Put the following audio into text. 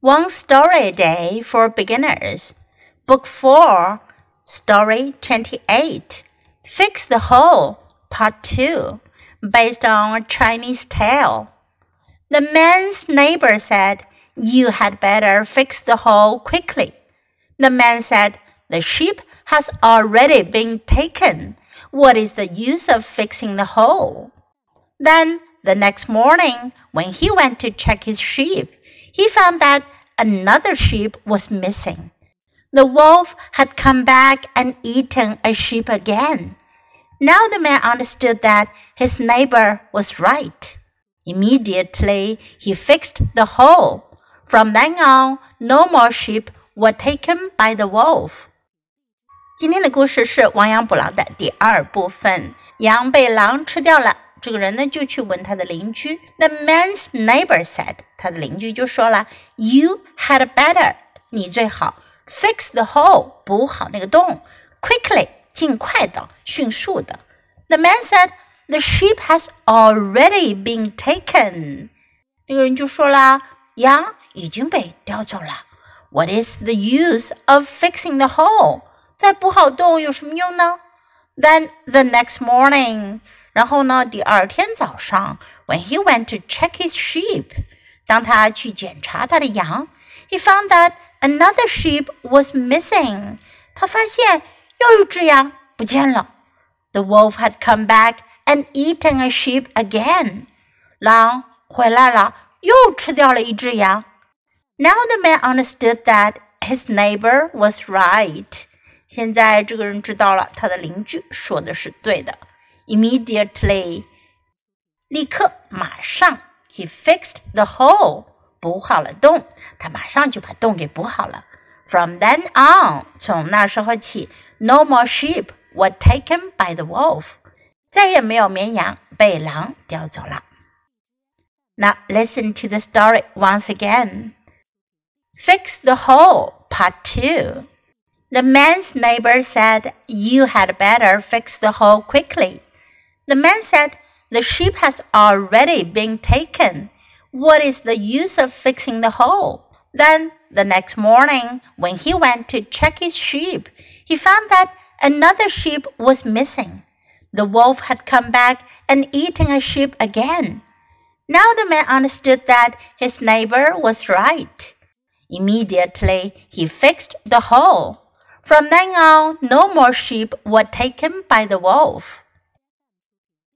One Story a Day for Beginners, Book 4, Story 28. Fix the Hole, Part 2, based on a Chinese tale. The man's neighbor said, You had better fix the hole quickly. The man said, The sheep has already been taken. What is the use of fixing the hole? Then the next morning, when he went to check his sheep, he found that another sheep was missing. The wolf had come back and eaten a sheep again. Now the man understood that his neighbor was right. Immediately he fixed the hole. From then on, no more sheep were taken by the wolf. 今天的故事是亡羊补牢的第二部分。羊被狼吃掉了， 这个人呢就去问他的邻居。The man's neighbor said，他的邻居就说了，You had better，你最好 fix the hole，补好那个洞，quickly，尽快的，迅速的。The man said，The sheep has already been taken。那个人就说啦，羊已经被叼走了。What is the use of fixing the hole？再补好洞有什么用呢？Then the next morning。 然后呢，第二天早上，when he went to check his sheep，当他去检查他的羊，he found that another sheep was missing。他发现又有只羊不见了。The wolf had come back and eaten a sheep again。狼回来了，又吃掉了一只羊。Now the man understood that his neighbor was right。现在这个人知道了，他的邻居说的是对的。 immediately，立刻马上，he fixed the hole，补好了洞，他马上就把洞给补好了。From then on，从那时候起，no more sheep were taken by the wolf，再也没有绵羊被狼叼走了。Now listen to the story once again. Fix the hole, part two. The man's neighbor said, You had better fix the hole quickly. The man said, The sheep has already been taken. What is the use of fixing the hole? Then, the next morning, when he went to check his sheep, he found that another sheep was missing. The wolf had come back and eaten a sheep again. Now the man understood that his neighbor was right. Immediately, he fixed the hole. From then on, no more sheep were taken by the wolf.